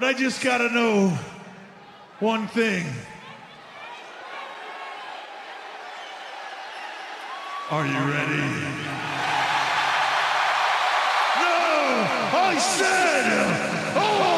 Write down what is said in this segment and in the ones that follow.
but I just gotta know one thing. Are you ready? No! I said, are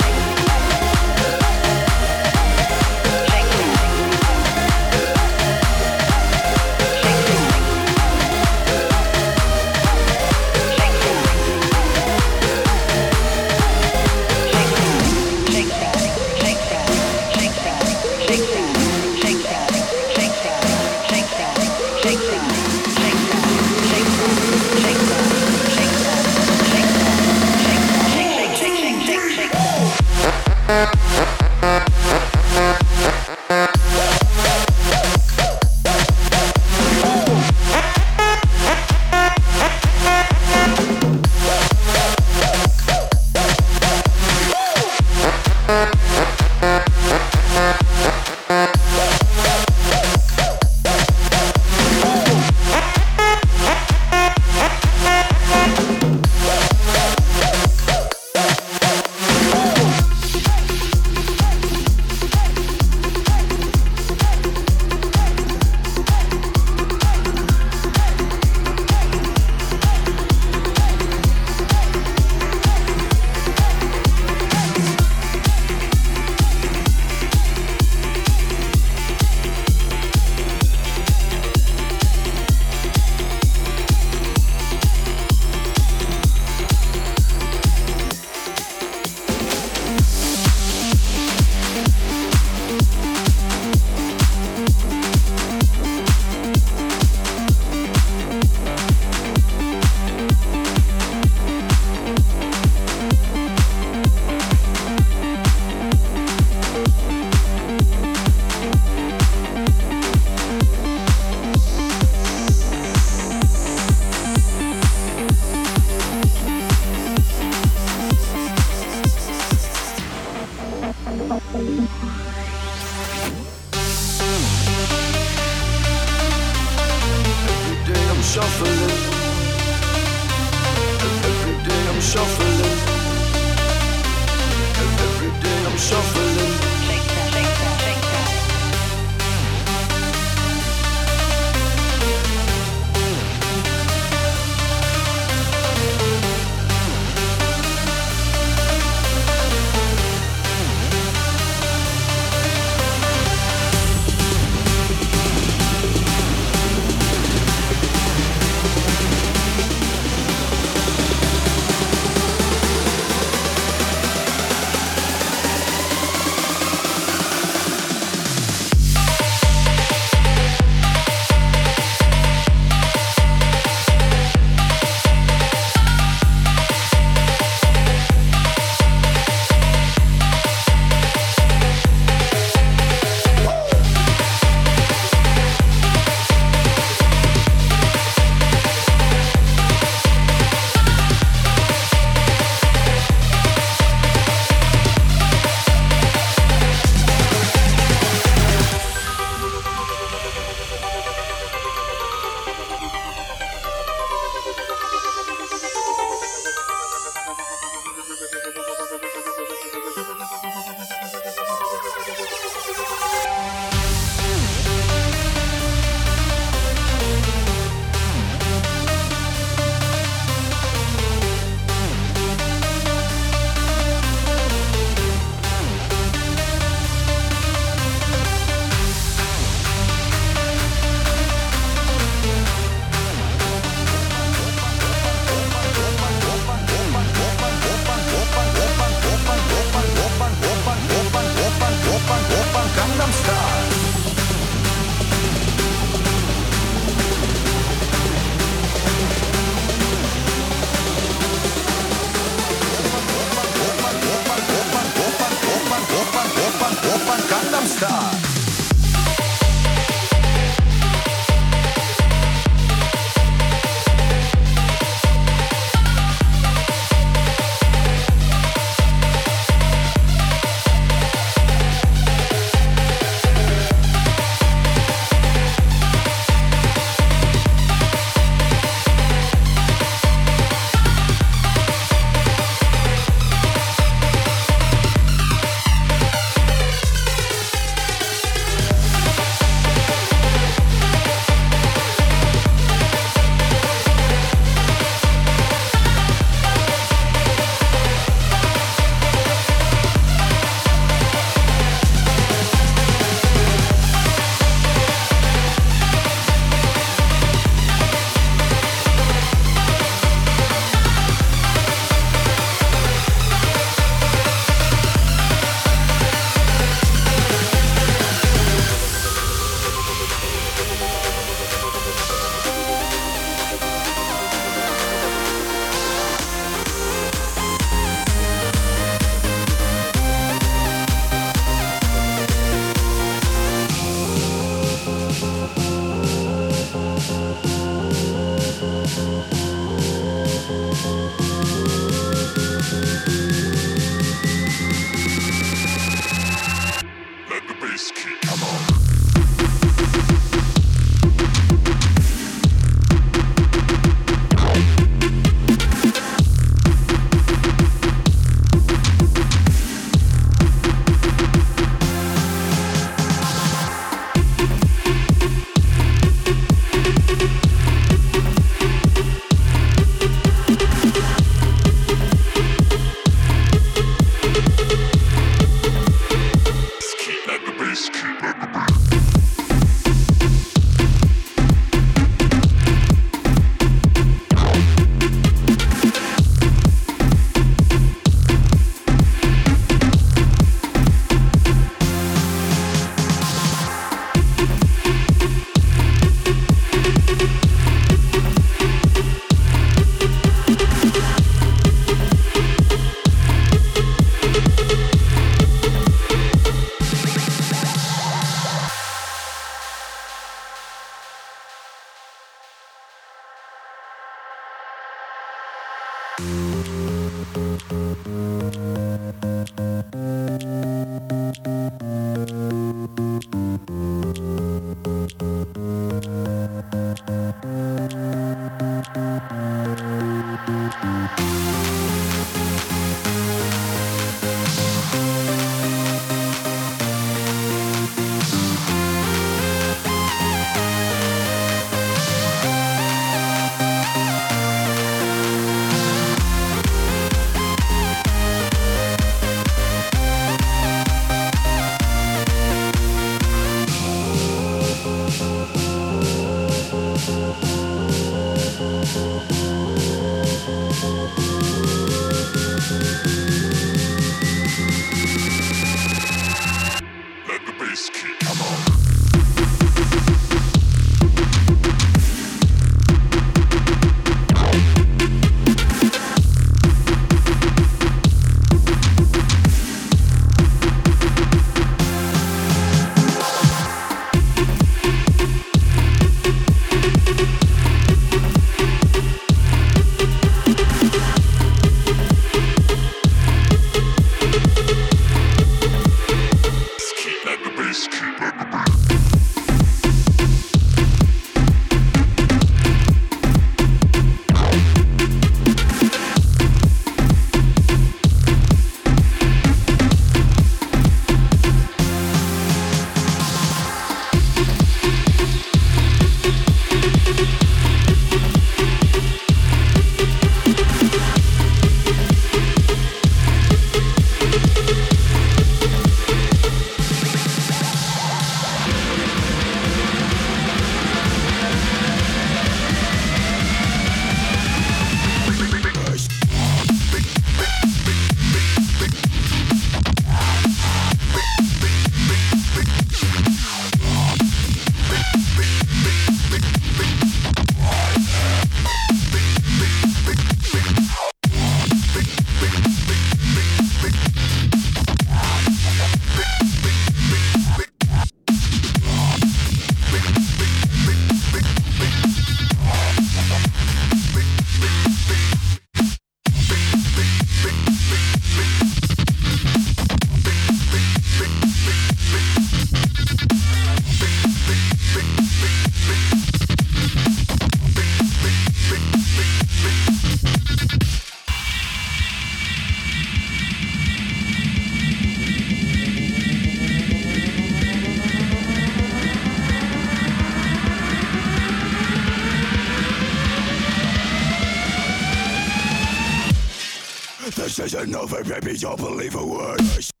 This is another baby, don't believe a word.